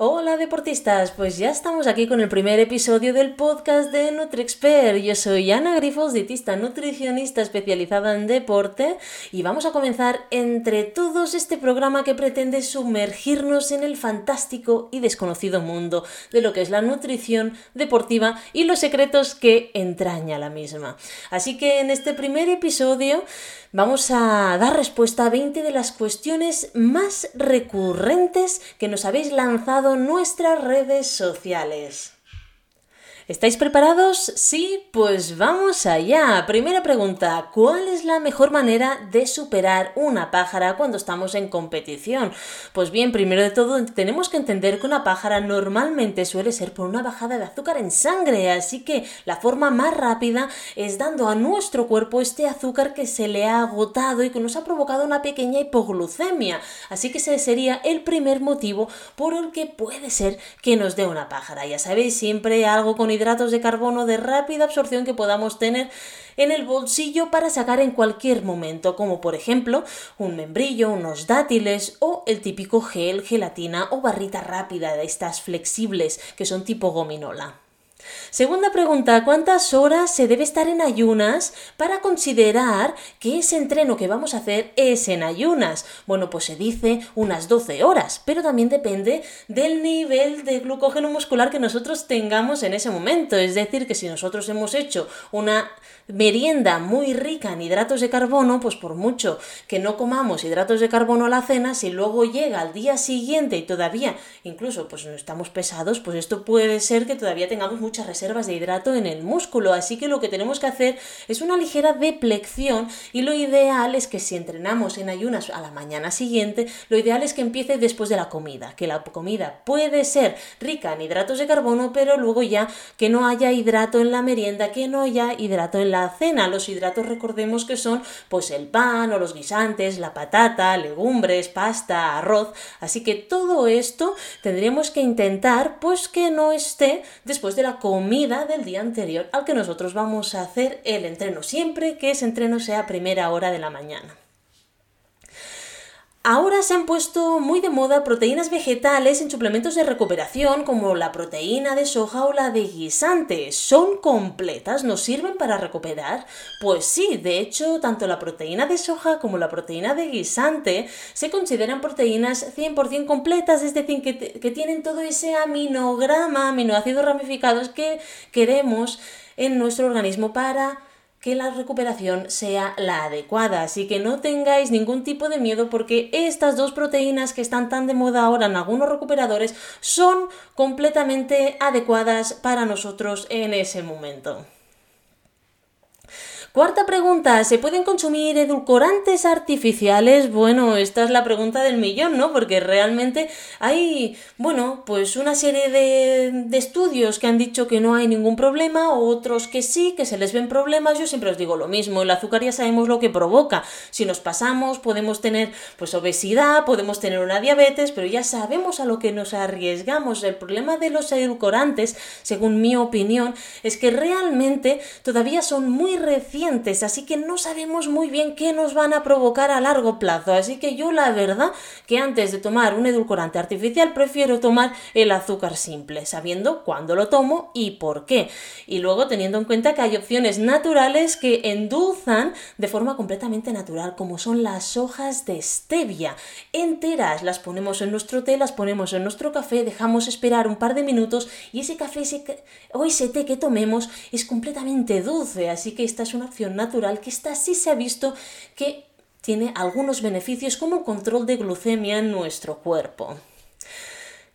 Hola deportistas, pues ya estamos aquí con el primer episodio del podcast de NutriExpert. Yo soy Ana Grifos, dietista nutricionista especializada en deporte y vamos a comenzar entre todos este programa que pretende sumergirnos en el fantástico y desconocido mundo de lo que es la nutrición deportiva y los secretos que entraña la misma. Así que en este primer episodio vamos a dar respuesta a 20 de las cuestiones más recurrentes que nos habéis lanzado nuestras redes sociales. ¿Estáis preparados? Sí, pues vamos allá. Primera pregunta, ¿cuál es la mejor manera de superar una pájara cuando estamos en competición? Pues bien, primero de todo tenemos que entender que una pájara normalmente suele ser por una bajada de azúcar en sangre, así que la forma más rápida es dando a nuestro cuerpo este azúcar que se le ha agotado y que nos ha provocado una pequeña hipoglucemia. Así que ese sería el primer motivo por el que puede ser que nos dé una pájara. Ya sabéis, siempre algo con hidratos de carbono de rápida absorción que podamos tener en el bolsillo para sacar en cualquier momento, como por ejemplo un membrillo, unos dátiles o el típico gel, gelatina o barrita rápida de estas flexibles que son tipo gominola. Segunda pregunta, ¿cuántas horas se debe estar en ayunas para considerar que ese entreno que vamos a hacer es en ayunas? Bueno, pues se dice unas 12 horas, pero también depende del nivel de glucógeno muscular que nosotros tengamos en ese momento. Es decir, que si nosotros hemos hecho una merienda muy rica en hidratos de carbono, pues por mucho que no comamos hidratos de carbono a la cena, si luego llega al día siguiente y todavía incluso pues no estamos pesados, pues esto puede ser que todavía tengamos muchas reservas de hidrato en el músculo. Así que lo que tenemos que hacer es una ligera deplección y lo ideal es que si entrenamos en ayunas a la mañana siguiente, lo ideal es que empiece después de la comida, que la comida puede ser rica en hidratos de carbono, pero luego ya que no haya hidrato en la merienda, que no haya hidrato en la cena. Los hidratos recordemos que son pues el pan o los guisantes, la patata, legumbres, pasta, arroz. Así que todo esto tendríamos que intentar pues que no esté después de la comida del día anterior al que nosotros vamos a hacer el entreno, siempre que ese entreno sea primera hora de la mañana. Ahora se han puesto muy de moda proteínas vegetales en suplementos de recuperación como la proteína de soja o la de guisante. ¿Son completas? ¿Nos sirven para recuperar? Pues sí, de hecho, tanto la proteína de soja como la proteína de guisante se consideran proteínas 100% completas, es decir, que, que tienen todo ese aminograma, aminoácidos ramificados que queremos en nuestro organismo para que la recuperación sea la adecuada. Así que no tengáis ningún tipo de miedo porque estas dos proteínas que están tan de moda ahora en algunos recuperadores son completamente adecuadas para nosotros en ese momento. Cuarta pregunta, ¿se pueden consumir edulcorantes artificiales? Bueno, esta es la pregunta del millón, ¿no? Porque realmente hay, bueno, pues una serie de, estudios que han dicho que no hay ningún problema, otros que sí, que se les ven problemas. Yo siempre os digo lo mismo, el azúcar ya sabemos lo que provoca. Si nos pasamos, podemos tener pues obesidad, podemos tener una diabetes, pero ya sabemos a lo que nos arriesgamos. El problema de los edulcorantes, según mi opinión, es que realmente todavía son muy recientes así que no sabemos muy bien qué nos van a provocar a largo plazo. Así que yo la verdad que antes de tomar un edulcorante artificial prefiero tomar el azúcar simple, sabiendo cuándo lo tomo y por qué. Y luego teniendo en cuenta que hay opciones naturales que endulzan de forma completamente natural, como son las hojas de stevia. Enteras las ponemos en nuestro té, las ponemos en nuestro café, dejamos esperar un par de minutos y ese café o ese té que tomemos es completamente dulce. Así que esta es una natural que esta sí se ha visto que tiene algunos beneficios como control de glucemia en nuestro cuerpo.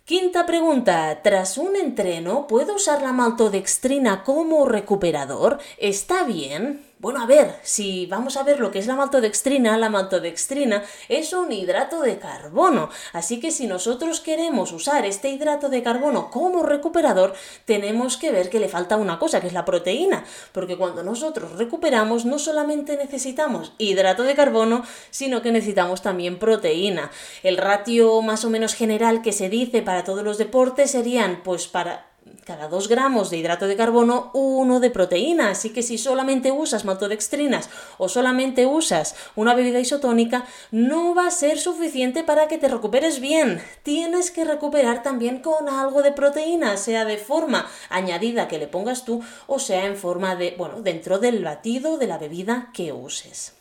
Quinta pregunta. Tras un entreno, ¿puedo usar la maltodextrina como recuperador? ¿Está bien? Bueno, a ver, si vamos a ver lo que es la maltodextrina, la maltodextrina es un hidrato de carbono. Así que si nosotros queremos usar este hidrato de carbono como recuperador, tenemos que ver que le falta una cosa, que es la proteína. Porque cuando nosotros recuperamos, no solamente necesitamos hidrato de carbono, sino que necesitamos también proteína. El ratio más o menos general que se dice para todos los deportes serían, pues para cada 2 gramos de hidrato de carbono, 1 de proteína. Así que si solamente usas maltodextrinas o solamente usas una bebida isotónica, no va a ser suficiente para que te recuperes bien. Tienes que recuperar también con algo de proteína, sea de forma añadida que le pongas tú o sea en forma de, bueno, dentro del batido de la bebida que uses.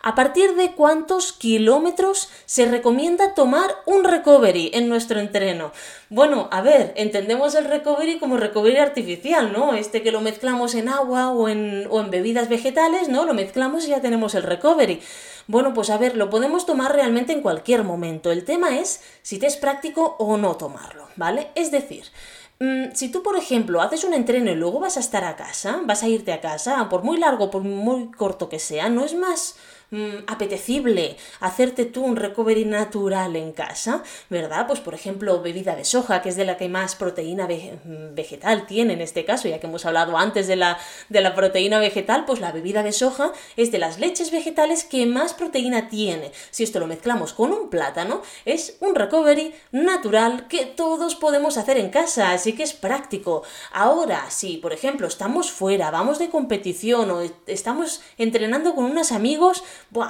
¿A partir de cuántos kilómetros se recomienda tomar un recovery en nuestro entreno? Bueno, a ver, entendemos el recovery como recovery artificial, ¿no? Este que lo mezclamos en agua o en, bebidas vegetales, ¿no? Lo mezclamos y ya tenemos el recovery. Bueno, pues a ver, lo podemos tomar realmente en cualquier momento. El tema es si te es práctico o no tomarlo, ¿vale? Es decir, mm, si tú, por ejemplo, haces un entreno y luego vas a estar a casa, vas a irte a casa, por muy largo, por muy corto que sea, no es más Mm, apetecible hacerte tú un recovery natural en casa, ¿verdad? Pues por ejemplo, bebida de soja, que es de la que más proteína mm, vegetal tiene en este caso, ya que hemos hablado antes de la, de la proteína vegetal, pues la bebida de soja es de las leches vegetales que más proteína tiene. Si esto lo mezclamos con un plátano, es un recovery natural que todos podemos hacer en casa, así que es práctico. Ahora, si por ejemplo estamos fuera, vamos de competición o estamos entrenando con unos amigos,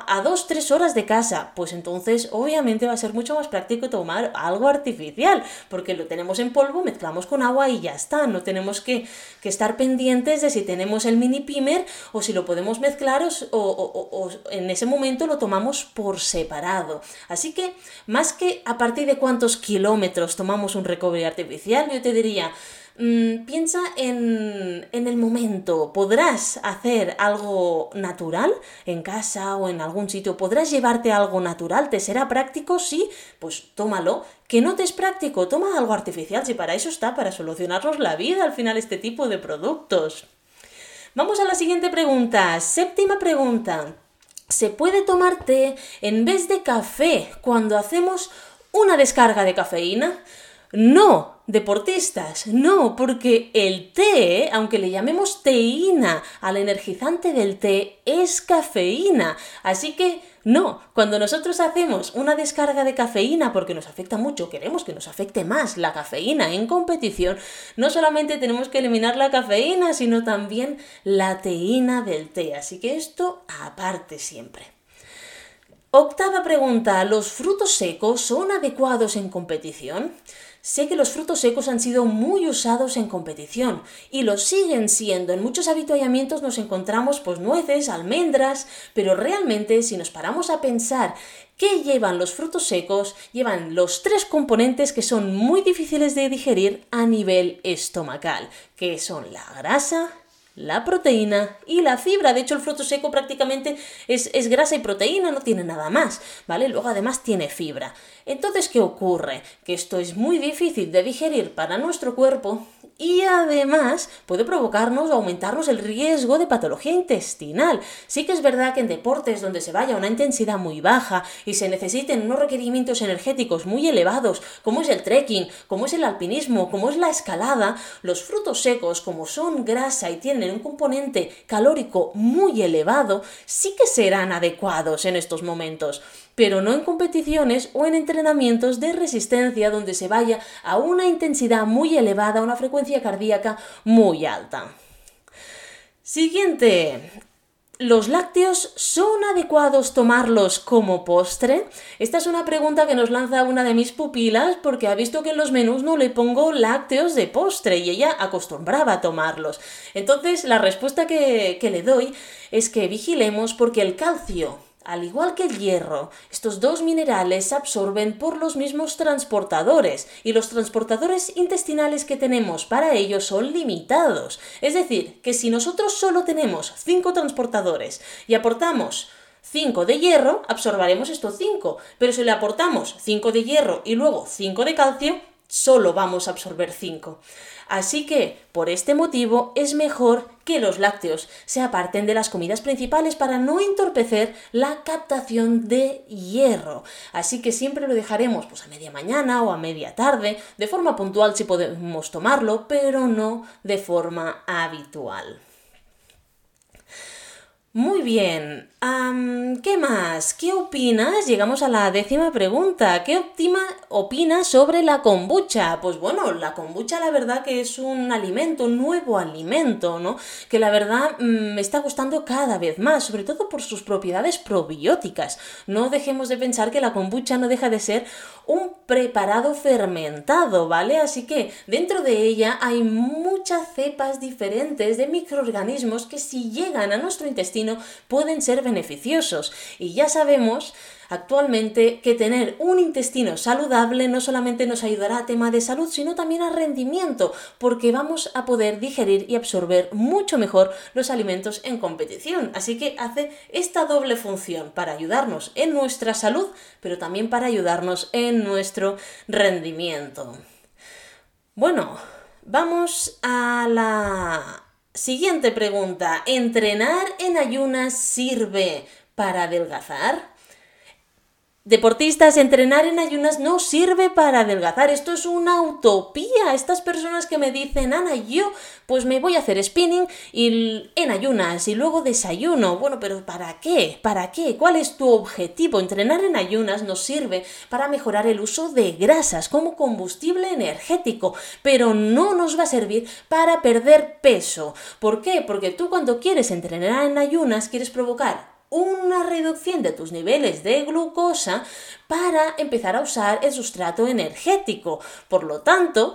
a dos, tres horas de casa, pues entonces obviamente va a ser mucho más práctico tomar algo artificial, porque lo tenemos en polvo, mezclamos con agua y ya está, no tenemos que, estar pendientes de si tenemos el mini pimer o si lo podemos mezclar o, o en ese momento lo tomamos por separado. Así que más que a partir de cuántos kilómetros tomamos un recovery artificial, yo te diría, Mm, piensa en, en, el momento. ¿Podrás hacer algo natural en casa o en algún sitio? ¿Podrás llevarte algo natural? ¿Te será práctico? Sí, pues tómalo. ¿Que no te es práctico? Toma algo artificial, si para eso está, para solucionarnos la vida al final este tipo de productos. Vamos a la siguiente pregunta. Séptima pregunta. ¿Se puede tomar té en vez de café cuando hacemos una descarga de cafeína? No, deportistas, no, porque el té, aunque le llamemos teína al energizante del té, es cafeína. Así que no, cuando nosotros hacemos una descarga de cafeína porque nos afecta mucho, queremos que nos afecte más la cafeína en competición, no solamente tenemos que eliminar la cafeína, sino también la teína del té. Así que esto aparte siempre. Octava pregunta, ¿los frutos secos son adecuados en competición? Sé que los frutos secos han sido muy usados en competición y lo siguen siendo. En muchos habituallamientos nos encontramos pues nueces, almendras, pero realmente si nos paramos a pensar qué llevan los frutos secos, llevan los tres componentes que son muy difíciles de digerir a nivel estomacal, que son la grasa, la proteína y la fibra. De hecho, el fruto seco prácticamente es, es, grasa y proteína, no tiene nada más, ¿vale? Luego además tiene fibra. Entonces, ¿qué ocurre? Que esto es muy difícil de digerir para nuestro cuerpo y además puede provocarnos o aumentarnos el riesgo de patología intestinal. Sí que es verdad que en deportes donde se vaya a una intensidad muy baja y se necesiten unos requerimientos energéticos muy elevados, como es el trekking, como es el alpinismo, como es la escalada, los frutos secos, como son grasa y tienen un componente calórico muy elevado, sí que serán adecuados en estos momentos pero no en competiciones o en entrenamientos de resistencia donde se vaya a una intensidad muy elevada, una frecuencia cardíaca muy alta. Siguiente. ¿Los lácteos son adecuados tomarlos como postre? Esta es una pregunta que nos lanza una de mis pupilas porque ha visto que en los menús no le pongo lácteos de postre y ella acostumbraba a tomarlos. Entonces la respuesta que, que le doy es que vigilemos porque el calcio al igual que el hierro, estos dos minerales se absorben por los mismos transportadores y los transportadores intestinales que tenemos para ellos son limitados. Es decir, que si nosotros solo tenemos 5 transportadores y aportamos 5 de hierro, absorbaremos estos 5, pero si le aportamos 5 de hierro y luego 5 de calcio, solo vamos a absorber 5. Así que, por este motivo, es mejor que los lácteos se aparten de las comidas principales para no entorpecer la captación de hierro. Así que siempre lo dejaremos pues, a media mañana o a media tarde, de forma puntual si podemos tomarlo, pero no de forma habitual. Muy bien. ¿Qué más? ¿Qué opinas? Llegamos a la décima pregunta. ¿Qué optima, opinas sobre la kombucha? Pues bueno, la kombucha la verdad que es un alimento, un nuevo alimento, ¿no? Que la verdad mm, me está gustando cada vez más, sobre todo por sus propiedades probióticas. No dejemos de pensar que la kombucha no deja de ser un preparado fermentado, ¿vale? Así que dentro de ella hay muchas cepas diferentes de microorganismos que si llegan a nuestro intestino pueden ser beneficiosos. Y ya sabemos actualmente que tener un intestino saludable no solamente nos ayudará a tema de salud, sino también a rendimiento, porque vamos a poder digerir y absorber mucho mejor los alimentos en competición. Así que hace esta doble función para ayudarnos en nuestra salud, pero también para ayudarnos en nuestro rendimiento. Bueno, vamos a la siguiente pregunta. ¿Entrenar en ayunas sirve para adelgazar? Deportistas, entrenar en ayunas no sirve para adelgazar, esto es una utopía. Estas personas que me dicen, Ana, yo pues me voy a hacer spinning y en ayunas y luego desayuno. Bueno, pero ¿para qué? ¿Para qué? ¿Cuál es tu objetivo? Entrenar en ayunas nos sirve para mejorar el uso de grasas como combustible energético, pero no nos va a servir para perder peso. ¿Por qué? Porque tú cuando quieres entrenar en ayunas quieres provocar una reducción de tus niveles de glucosa para empezar a usar el sustrato energético. Por lo tanto,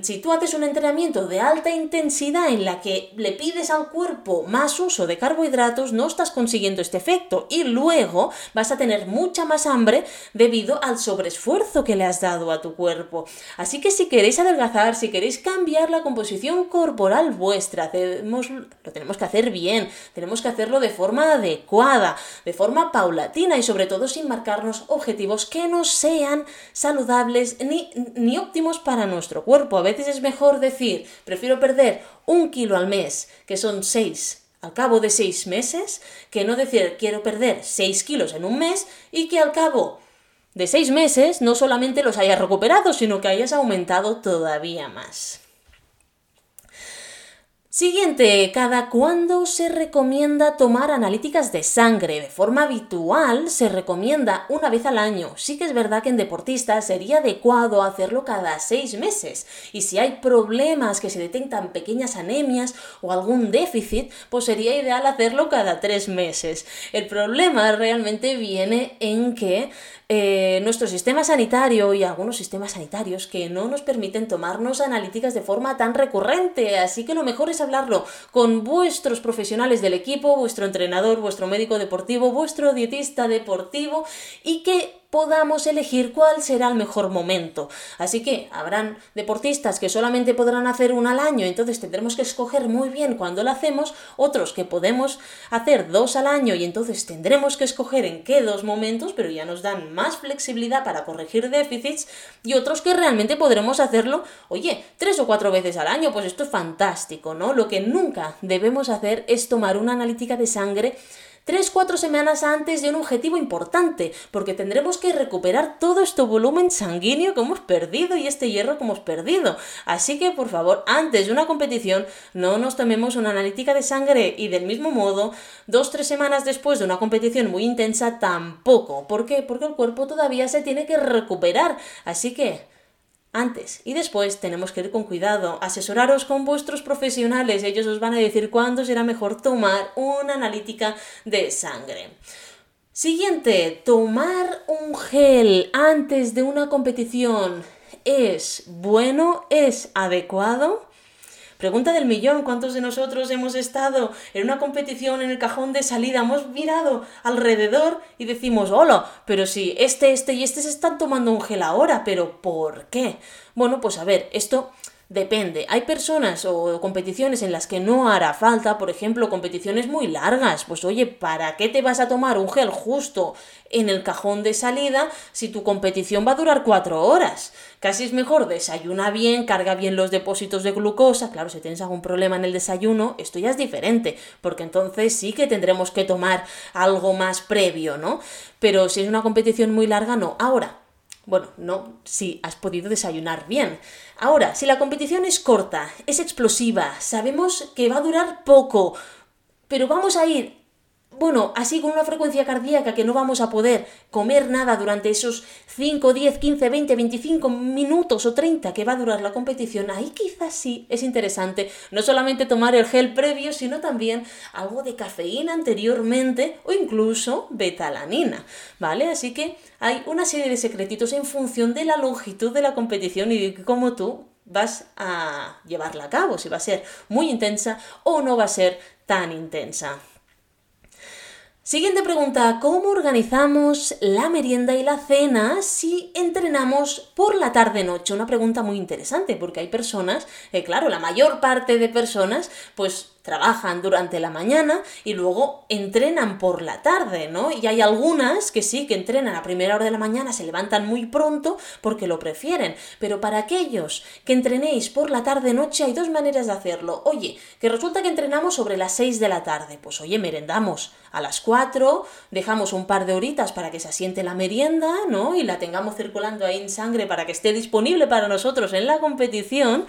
si tú haces un entrenamiento de alta intensidad en la que le pides al cuerpo más uso de carbohidratos, no estás consiguiendo este efecto y luego vas a tener mucha más hambre debido al sobreesfuerzo que le has dado a tu cuerpo. Así que si queréis adelgazar, si queréis cambiar la composición corporal vuestra, lo tenemos que hacer bien, tenemos que hacerlo de forma adecuada, de forma paulatina y sobre todo sin marcarnos objetivos que no sean saludables ni, ni óptimos para nuestro a veces es mejor decir, prefiero perder un kilo al mes, que son seis al cabo de seis meses, que no decir quiero perder seis kilos en un mes y que al cabo de seis meses no solamente los hayas recuperado, sino que hayas aumentado todavía más. Siguiente, ¿cada cuándo se recomienda tomar analíticas de sangre? De forma habitual se recomienda una vez al año. Sí que es verdad que en deportistas sería adecuado hacerlo cada seis meses. Y si hay problemas que se detectan pequeñas anemias o algún déficit, pues sería ideal hacerlo cada tres meses. El problema realmente viene en que eh, nuestro sistema sanitario y algunos sistemas sanitarios que no nos permiten tomarnos analíticas de forma tan recurrente. Así que lo mejor es hablarlo con vuestros profesionales del equipo, vuestro entrenador, vuestro médico deportivo, vuestro dietista deportivo y que podamos elegir cuál será el mejor momento. Así que habrán deportistas que solamente podrán hacer una al año, entonces tendremos que escoger muy bien cuándo lo hacemos, otros que podemos hacer dos al año y entonces tendremos que escoger en qué dos momentos, pero ya nos dan más flexibilidad para corregir déficits, y otros que realmente podremos hacerlo, oye, tres o cuatro veces al año, pues esto es fantástico, ¿no? Lo que nunca debemos hacer es tomar una analítica de sangre 3-4 semanas antes de un objetivo importante, porque tendremos que recuperar todo este volumen sanguíneo que hemos perdido y este hierro que hemos perdido. Así que, por favor, antes de una competición, no nos tomemos una analítica de sangre y del mismo modo, 2-3 semanas después de una competición muy intensa, tampoco. ¿Por qué? Porque el cuerpo todavía se tiene que recuperar. Así que, antes y después tenemos que ir con cuidado, asesoraros con vuestros profesionales, ellos os van a decir cuándo será mejor tomar una analítica de sangre. Siguiente, tomar un gel antes de una competición es bueno, es adecuado. Pregunta del millón, ¿cuántos de nosotros hemos estado en una competición en el cajón de salida? Hemos mirado alrededor y decimos, hola, pero si este, este y este se están tomando un gel ahora, pero ¿por qué? Bueno, pues a ver, esto Depende. Hay personas o competiciones en las que no hará falta, por ejemplo, competiciones muy largas. Pues oye, ¿para qué te vas a tomar un gel justo en el cajón de salida si tu competición va a durar cuatro horas? Casi es mejor desayuna bien, carga bien los depósitos de glucosa. Claro, si tienes algún problema en el desayuno, esto ya es diferente, porque entonces sí que tendremos que tomar algo más previo, ¿no? Pero si es una competición muy larga, no. Ahora, bueno, no si has podido desayunar bien. Ahora, si la competición es corta, es explosiva, sabemos que va a durar poco, pero vamos a ir bueno, así con una frecuencia cardíaca que no vamos a poder comer nada durante esos 5, 10, 15, 20, 25 minutos o 30 que va a durar la competición, ahí quizás sí es interesante no solamente tomar el gel previo, sino también algo de cafeína anteriormente o incluso betalanina, ¿vale? Así que hay una serie de secretitos en función de la longitud de la competición y de cómo tú vas a llevarla a cabo, si va a ser muy intensa o no va a ser tan intensa. Siguiente pregunta, ¿cómo organizamos la merienda y la cena si entrenamos por la tarde-noche? Una pregunta muy interesante porque hay personas, eh, claro, la mayor parte de personas, pues trabajan durante la mañana y luego entrenan por la tarde, ¿no? Y hay algunas que sí, que entrenan a primera hora de la mañana, se levantan muy pronto porque lo prefieren. Pero para aquellos que entrenéis por la tarde-noche hay dos maneras de hacerlo. Oye, que resulta que entrenamos sobre las 6 de la tarde. Pues oye, merendamos a las 4, dejamos un par de horitas para que se asiente la merienda, ¿no? Y la tengamos circulando ahí en sangre para que esté disponible para nosotros en la competición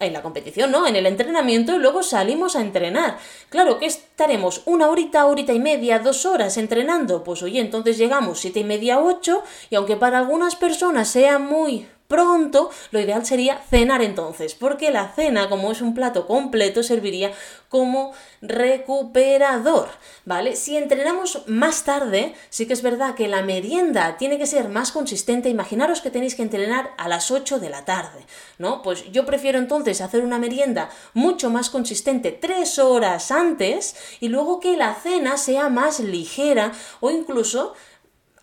en la competición, ¿no? En el entrenamiento y luego salimos a entrenar. Claro que estaremos una horita, horita y media, dos horas entrenando. Pues oye, entonces llegamos siete y media, ocho, y aunque para algunas personas sea muy pronto, lo ideal sería cenar entonces, porque la cena, como es un plato completo, serviría como recuperador, ¿vale? Si entrenamos más tarde, sí que es verdad que la merienda tiene que ser más consistente. Imaginaros que tenéis que entrenar a las 8 de la tarde, ¿no? Pues yo prefiero entonces hacer una merienda mucho más consistente tres horas antes y luego que la cena sea más ligera o incluso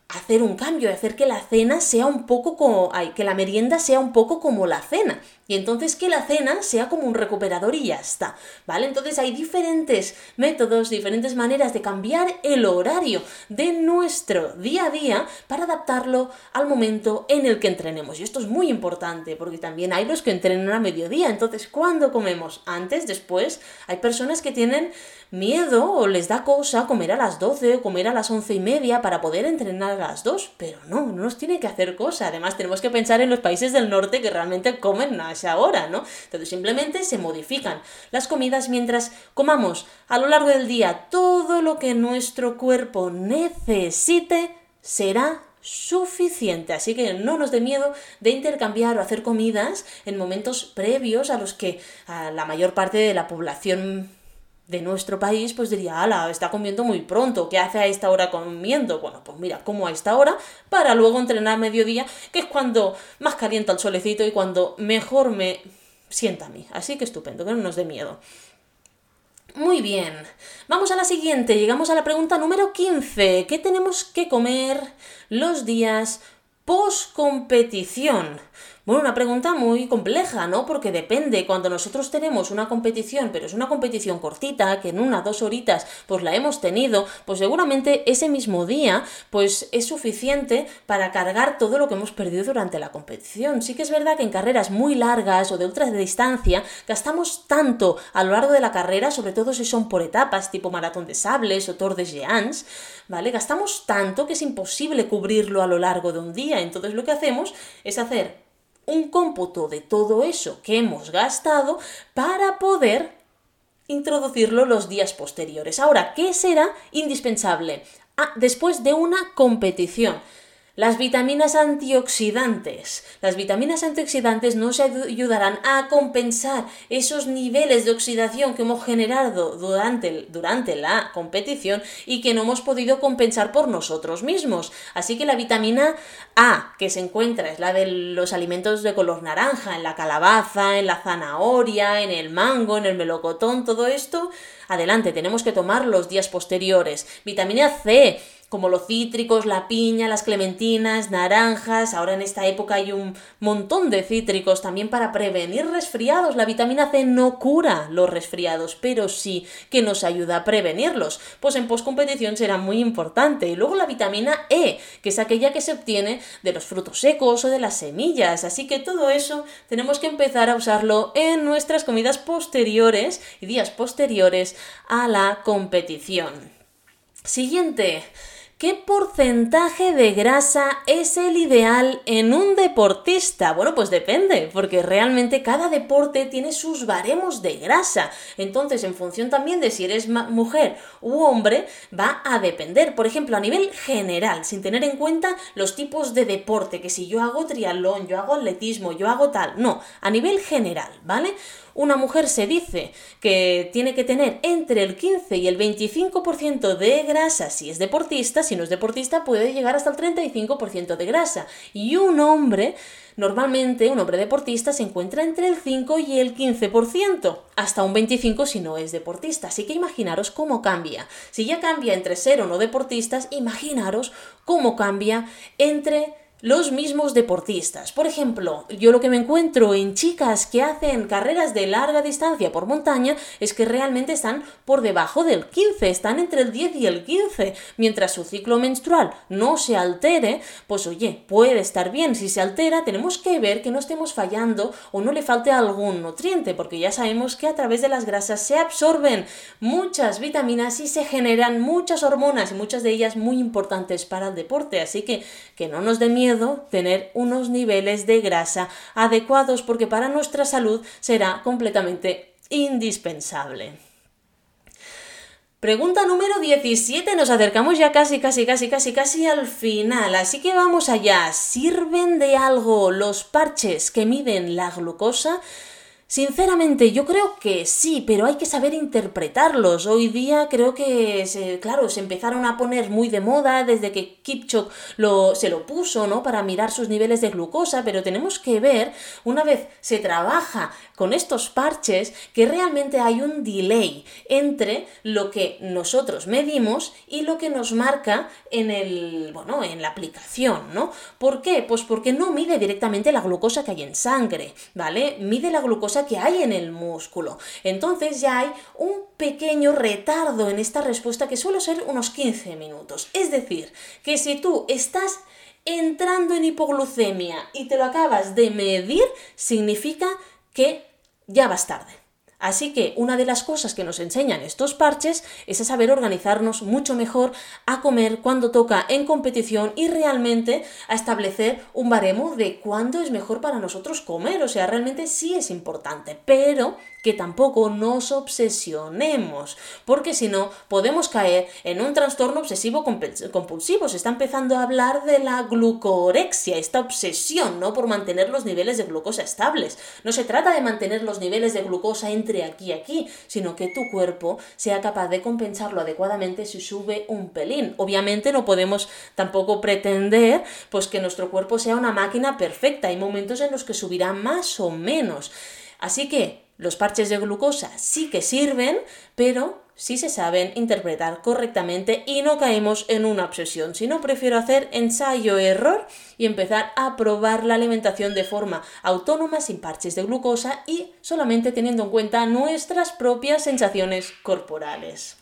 hacer un cambio, hacer que la cena sea un poco como, ay, que la merienda sea un poco como la cena. Y entonces que la cena sea como un recuperador y ya está, ¿vale? Entonces hay diferentes métodos, diferentes maneras de cambiar el horario de nuestro día a día para adaptarlo al momento en el que entrenemos. Y esto es muy importante porque también hay los que entrenan a mediodía. Entonces, ¿cuándo comemos? Antes, después. Hay personas que tienen miedo o les da cosa comer a las 12 o comer a las once y media para poder entrenar a las 2, pero no, no nos tiene que hacer cosa. Además, tenemos que pensar en los países del norte que realmente comen a esa hora, ¿no? Entonces, simplemente se modifican las comidas mientras comamos a lo largo del día todo lo que nuestro cuerpo necesite será suficiente. Así que no nos dé miedo de intercambiar o hacer comidas en momentos previos a los que la mayor parte de la población de nuestro país, pues diría, ala, está comiendo muy pronto, ¿qué hace a esta hora comiendo? Bueno, pues mira, como a esta hora, para luego entrenar a mediodía, que es cuando más calienta el solecito y cuando mejor me sienta a mí. Así que estupendo, que no nos dé miedo. Muy bien, vamos a la siguiente, llegamos a la pregunta número 15. ¿Qué tenemos que comer los días post competición? Bueno, una pregunta muy compleja, ¿no? Porque depende, cuando nosotros tenemos una competición, pero es una competición cortita, que en una, dos horitas, pues la hemos tenido, pues seguramente ese mismo día, pues es suficiente para cargar todo lo que hemos perdido durante la competición. Sí que es verdad que en carreras muy largas o de ultra distancia, gastamos tanto a lo largo de la carrera, sobre todo si son por etapas, tipo maratón de sables o Tour de Géants, ¿vale? Gastamos tanto que es imposible cubrirlo a lo largo de un día. Entonces lo que hacemos es hacer un cómputo de todo eso que hemos gastado para poder introducirlo los días posteriores. Ahora, ¿qué será indispensable? Ah, después de una competición. Las vitaminas antioxidantes. Las vitaminas antioxidantes nos ayudarán a compensar esos niveles de oxidación que hemos generado durante, durante la competición y que no hemos podido compensar por nosotros mismos. Así que la vitamina A que se encuentra es la de los alimentos de color naranja, en la calabaza, en la zanahoria, en el mango, en el melocotón, todo esto. Adelante, tenemos que tomar los días posteriores. Vitamina C como los cítricos, la piña, las clementinas, naranjas, ahora en esta época hay un montón de cítricos también para prevenir resfriados. La vitamina C no cura los resfriados, pero sí que nos ayuda a prevenirlos. Pues en postcompetición será muy importante. Y luego la vitamina E, que es aquella que se obtiene de los frutos secos o de las semillas. Así que todo eso tenemos que empezar a usarlo en nuestras comidas posteriores y días posteriores a la competición. Siguiente. ¿Qué porcentaje de grasa es el ideal en un deportista? Bueno, pues depende, porque realmente cada deporte tiene sus baremos de grasa. Entonces, en función también de si eres mujer u hombre, va a depender. Por ejemplo, a nivel general, sin tener en cuenta los tipos de deporte, que si yo hago triatlón, yo hago atletismo, yo hago tal. No, a nivel general, ¿vale? Una mujer se dice que tiene que tener entre el 15 y el 25% de grasa si es deportista, si no es deportista puede llegar hasta el 35% de grasa. Y un hombre, normalmente un hombre deportista se encuentra entre el 5 y el 15%, hasta un 25% si no es deportista. Así que imaginaros cómo cambia. Si ya cambia entre ser o no deportistas, imaginaros cómo cambia entre los mismos deportistas. Por ejemplo, yo lo que me encuentro en chicas que hacen carreras de larga distancia por montaña es que realmente están por debajo del 15, están entre el 10 y el 15, mientras su ciclo menstrual no se altere, pues oye, puede estar bien, si se altera tenemos que ver que no estemos fallando o no le falte algún nutriente, porque ya sabemos que a través de las grasas se absorben muchas vitaminas y se generan muchas hormonas y muchas de ellas muy importantes para el deporte, así que que no nos dé miedo tener unos niveles de grasa adecuados porque para nuestra salud será completamente indispensable. Pregunta número 17. Nos acercamos ya casi, casi, casi, casi, casi al final. Así que vamos allá. ¿Sirven de algo los parches que miden la glucosa? Sinceramente, yo creo que sí, pero hay que saber interpretarlos. Hoy día creo que, claro, se empezaron a poner muy de moda desde que Kipchok lo, se lo puso, ¿no? Para mirar sus niveles de glucosa, pero tenemos que ver, una vez se trabaja con estos parches, que realmente hay un delay entre lo que nosotros medimos y lo que nos marca en el, bueno, en la aplicación, ¿no? ¿Por qué? Pues porque no mide directamente la glucosa que hay en sangre, ¿vale? Mide la glucosa que hay en el músculo. Entonces ya hay un pequeño retardo en esta respuesta que suele ser unos 15 minutos. Es decir, que si tú estás entrando en hipoglucemia y te lo acabas de medir, significa que ya vas tarde. Así que una de las cosas que nos enseñan estos parches es a saber organizarnos mucho mejor a comer cuando toca en competición y realmente a establecer un baremo de cuándo es mejor para nosotros comer. O sea, realmente sí es importante, pero que tampoco nos obsesionemos, porque si no podemos caer en un trastorno obsesivo compulsivo. Se está empezando a hablar de la glucorexia, esta obsesión, ¿no? Por mantener los niveles de glucosa estables. No se trata de mantener los niveles de glucosa entre aquí y aquí, sino que tu cuerpo sea capaz de compensarlo adecuadamente si sube un pelín. Obviamente no podemos tampoco pretender pues que nuestro cuerpo sea una máquina perfecta. Hay momentos en los que subirá más o menos. Así que los parches de glucosa sí que sirven, pero sí se saben interpretar correctamente y no caemos en una obsesión, sino prefiero hacer ensayo-error y empezar a probar la alimentación de forma autónoma sin parches de glucosa y solamente teniendo en cuenta nuestras propias sensaciones corporales.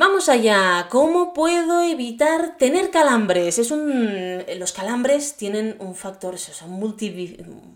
Vamos allá. ¿Cómo puedo evitar tener calambres? Es un... Los calambres tienen un factor, son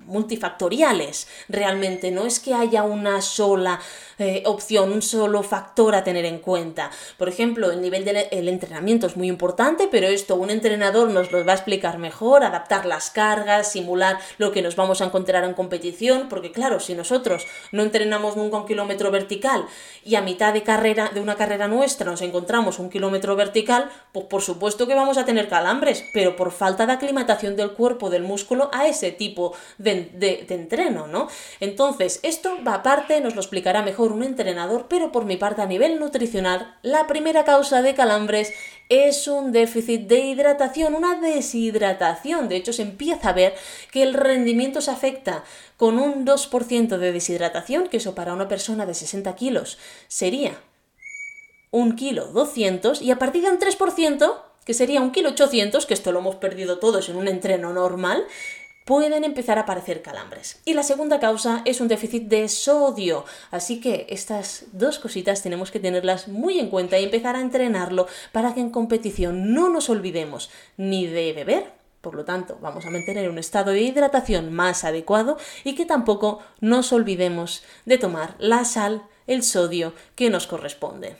multifactoriales realmente. No es que haya una sola eh, opción, un solo factor a tener en cuenta. Por ejemplo, el nivel del entrenamiento es muy importante, pero esto un entrenador nos lo va a explicar mejor, adaptar las cargas, simular lo que nos vamos a encontrar en competición, porque claro, si nosotros no entrenamos nunca un kilómetro vertical y a mitad de carrera, de una carrera nuestra, nos encontramos un kilómetro vertical, pues por supuesto que vamos a tener calambres, pero por falta de aclimatación del cuerpo, del músculo a ese tipo de, de entreno, ¿no? Entonces, esto va aparte, nos lo explicará mejor un entrenador, pero por mi parte a nivel nutricional, la primera causa de calambres es un déficit de hidratación, una deshidratación. De hecho, se empieza a ver que el rendimiento se afecta con un 2% de deshidratación, que eso para una persona de 60 kilos sería un kilo 200, y a partir de un 3%, que sería un kilo 800, que esto lo hemos perdido todos en un entreno normal, pueden empezar a aparecer calambres. Y la segunda causa es un déficit de sodio. Así que estas dos cositas tenemos que tenerlas muy en cuenta y empezar a entrenarlo para que en competición no nos olvidemos ni de beber. Por lo tanto, vamos a mantener un estado de hidratación más adecuado y que tampoco nos olvidemos de tomar la sal, el sodio que nos corresponde.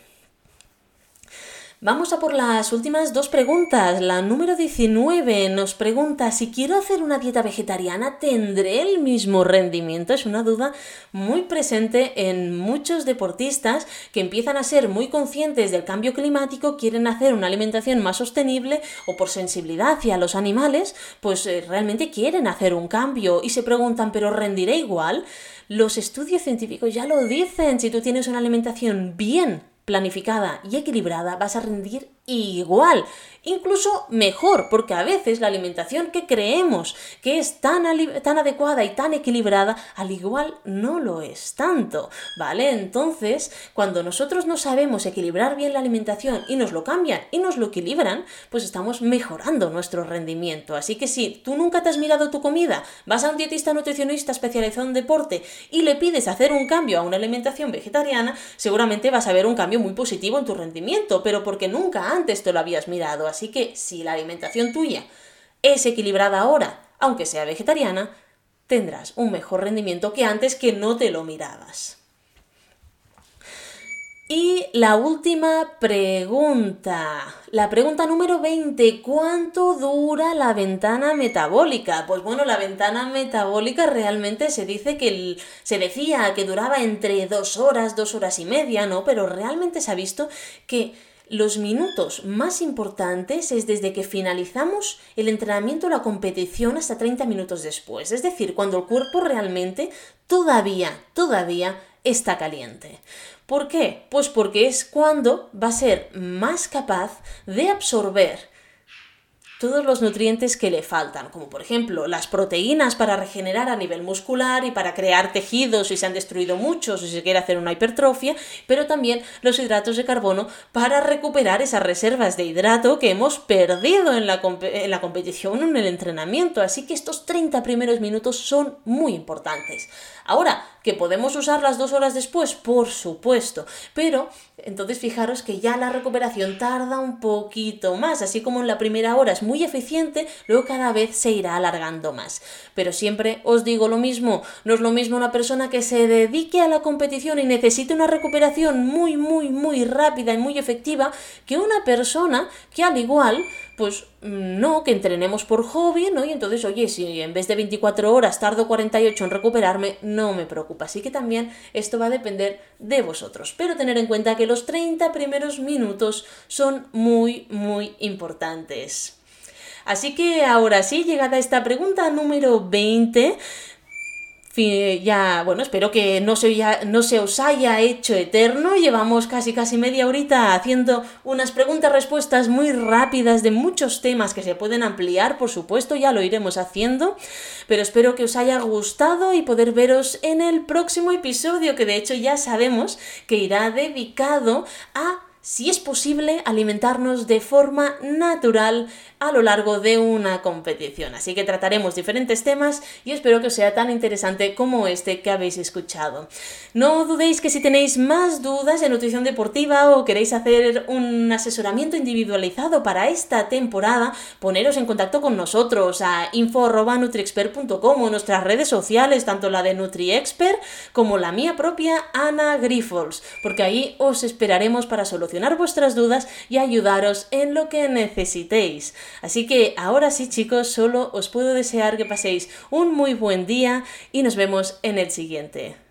Vamos a por las últimas dos preguntas. La número 19 nos pregunta si quiero hacer una dieta vegetariana, ¿tendré el mismo rendimiento? Es una duda muy presente en muchos deportistas que empiezan a ser muy conscientes del cambio climático, quieren hacer una alimentación más sostenible o por sensibilidad hacia los animales, pues eh, realmente quieren hacer un cambio y se preguntan, ¿pero rendiré igual? Los estudios científicos ya lo dicen, si tú tienes una alimentación bien planificada y equilibrada vas a rendir igual incluso mejor, porque a veces la alimentación que creemos que es tan, tan adecuada y tan equilibrada, al igual no lo es tanto, ¿vale? Entonces, cuando nosotros no sabemos equilibrar bien la alimentación y nos lo cambian y nos lo equilibran, pues estamos mejorando nuestro rendimiento. Así que si tú nunca te has mirado tu comida, vas a un dietista nutricionista especializado en deporte y le pides hacer un cambio a una alimentación vegetariana, seguramente vas a ver un cambio muy positivo en tu rendimiento, pero porque nunca antes te lo habías mirado. Así que si la alimentación tuya es equilibrada ahora, aunque sea vegetariana, tendrás un mejor rendimiento que antes que no te lo mirabas. Y la última pregunta, la pregunta número 20, ¿cuánto dura la ventana metabólica? Pues bueno, la ventana metabólica realmente se dice que se decía que duraba entre dos horas, dos horas y media, ¿no? Pero realmente se ha visto que los minutos más importantes es desde que finalizamos el entrenamiento o la competición hasta 30 minutos después, es decir, cuando el cuerpo realmente todavía, todavía está caliente. ¿Por qué? Pues porque es cuando va a ser más capaz de absorber todos los nutrientes que le faltan, como por ejemplo las proteínas para regenerar a nivel muscular y para crear tejidos si se han destruido muchos o si se quiere hacer una hipertrofia, pero también los hidratos de carbono para recuperar esas reservas de hidrato que hemos perdido en la, en la competición o en el entrenamiento. Así que estos 30 primeros minutos son muy importantes. Ahora, ¿que podemos usar las dos horas después? Por supuesto, pero entonces fijaros que ya la recuperación tarda un poquito más, así como en la primera hora es muy eficiente, luego cada vez se irá alargando más. Pero siempre os digo lo mismo, no es lo mismo una persona que se dedique a la competición y necesite una recuperación muy, muy, muy rápida y muy efectiva que una persona que al igual pues mm, no, que entrenemos por hobby, ¿no? Y entonces, oye, si en vez de 24 horas tardo 48 en recuperarme, no me preocupa. Así que también esto va a depender de vosotros. Pero tener en cuenta que los 30 primeros minutos son muy, muy importantes. Así que ahora sí, llegada esta pregunta número 20, ya, bueno, espero que no se, no se os haya hecho eterno. Llevamos casi casi media horita haciendo unas preguntas-respuestas muy rápidas de muchos temas que se pueden ampliar, por supuesto, ya lo iremos haciendo. Pero espero que os haya gustado y poder veros en el próximo episodio, que de hecho ya sabemos que irá dedicado a si es posible, alimentarnos de forma natural a lo largo de una competición. Así que trataremos diferentes temas y espero que os sea tan interesante como este que habéis escuchado. No dudéis que si tenéis más dudas de nutrición deportiva o queréis hacer un asesoramiento individualizado para esta temporada, poneros en contacto con nosotros a info.nutriexpert.com o nuestras redes sociales, tanto la de NutriExpert como la mía propia, Ana Grifols, porque ahí os esperaremos para vuestras dudas y ayudaros en lo que necesitéis. Así que ahora sí chicos, solo os puedo desear que paséis un muy buen día y nos vemos en el siguiente.